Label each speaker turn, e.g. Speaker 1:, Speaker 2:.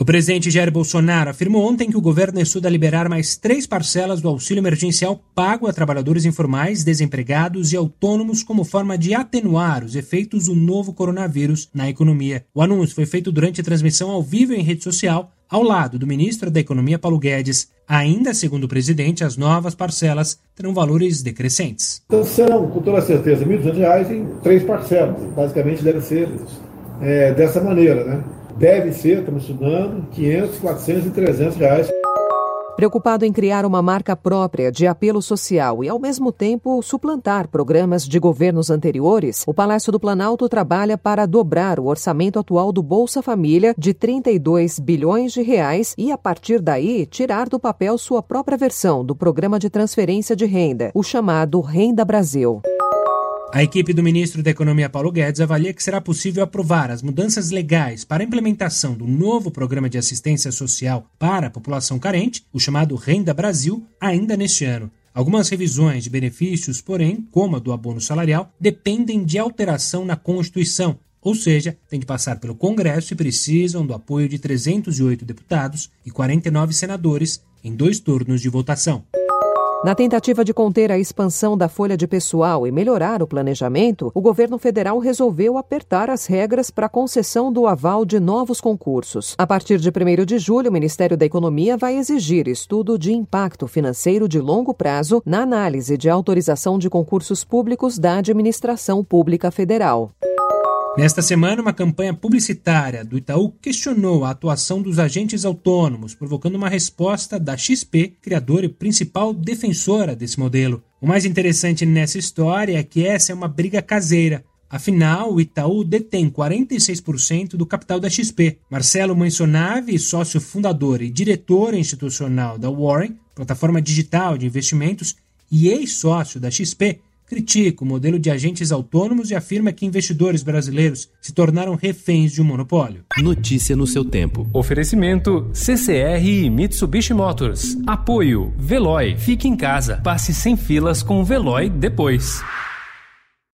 Speaker 1: O presidente Jair Bolsonaro afirmou ontem que o governo estuda liberar mais três parcelas do auxílio emergencial pago a trabalhadores informais, desempregados e autônomos como forma de atenuar os efeitos do novo coronavírus na economia. O anúncio foi feito durante a transmissão ao vivo em rede social, ao lado do ministro da Economia Paulo Guedes. Ainda segundo o presidente, as novas parcelas terão valores decrescentes.
Speaker 2: Então serão, com toda certeza, R$ 1.200 em três parcelas. Basicamente deve ser é, dessa maneira, né? Deve ser, estamos estudando, 500, 400 e 300 reais.
Speaker 3: Preocupado em criar uma marca própria de apelo social e, ao mesmo tempo, suplantar programas de governos anteriores, o Palácio do Planalto trabalha para dobrar o orçamento atual do Bolsa Família de 32 bilhões de reais e, a partir daí, tirar do papel sua própria versão do programa de transferência de renda, o chamado Renda Brasil.
Speaker 1: A equipe do ministro da Economia Paulo Guedes avalia que será possível aprovar as mudanças legais para a implementação do novo programa de assistência social para a população carente, o chamado Renda Brasil, ainda neste ano. Algumas revisões de benefícios, porém, como a do abono salarial, dependem de alteração na Constituição, ou seja, tem que passar pelo Congresso e precisam do apoio de 308 deputados e 49 senadores em dois turnos de votação.
Speaker 3: Na tentativa de conter a expansão da folha de pessoal e melhorar o planejamento, o governo federal resolveu apertar as regras para a concessão do aval de novos concursos. A partir de 1 de julho, o Ministério da Economia vai exigir estudo de impacto financeiro de longo prazo na análise de autorização de concursos públicos da administração pública federal.
Speaker 1: Nesta semana, uma campanha publicitária do Itaú questionou a atuação dos agentes autônomos, provocando uma resposta da XP, criadora e principal defensora desse modelo. O mais interessante nessa história é que essa é uma briga caseira. Afinal, o Itaú detém 46% do capital da XP. Marcelo Mansionave, sócio fundador e diretor institucional da Warren, plataforma digital de investimentos, e ex-sócio da XP, critica o modelo de agentes autônomos e afirma que investidores brasileiros se tornaram reféns de um monopólio.
Speaker 4: Notícia no seu tempo.
Speaker 5: Oferecimento CCR e Mitsubishi Motors. Apoio Veloy. Fique em casa. Passe sem filas com o Veloy depois.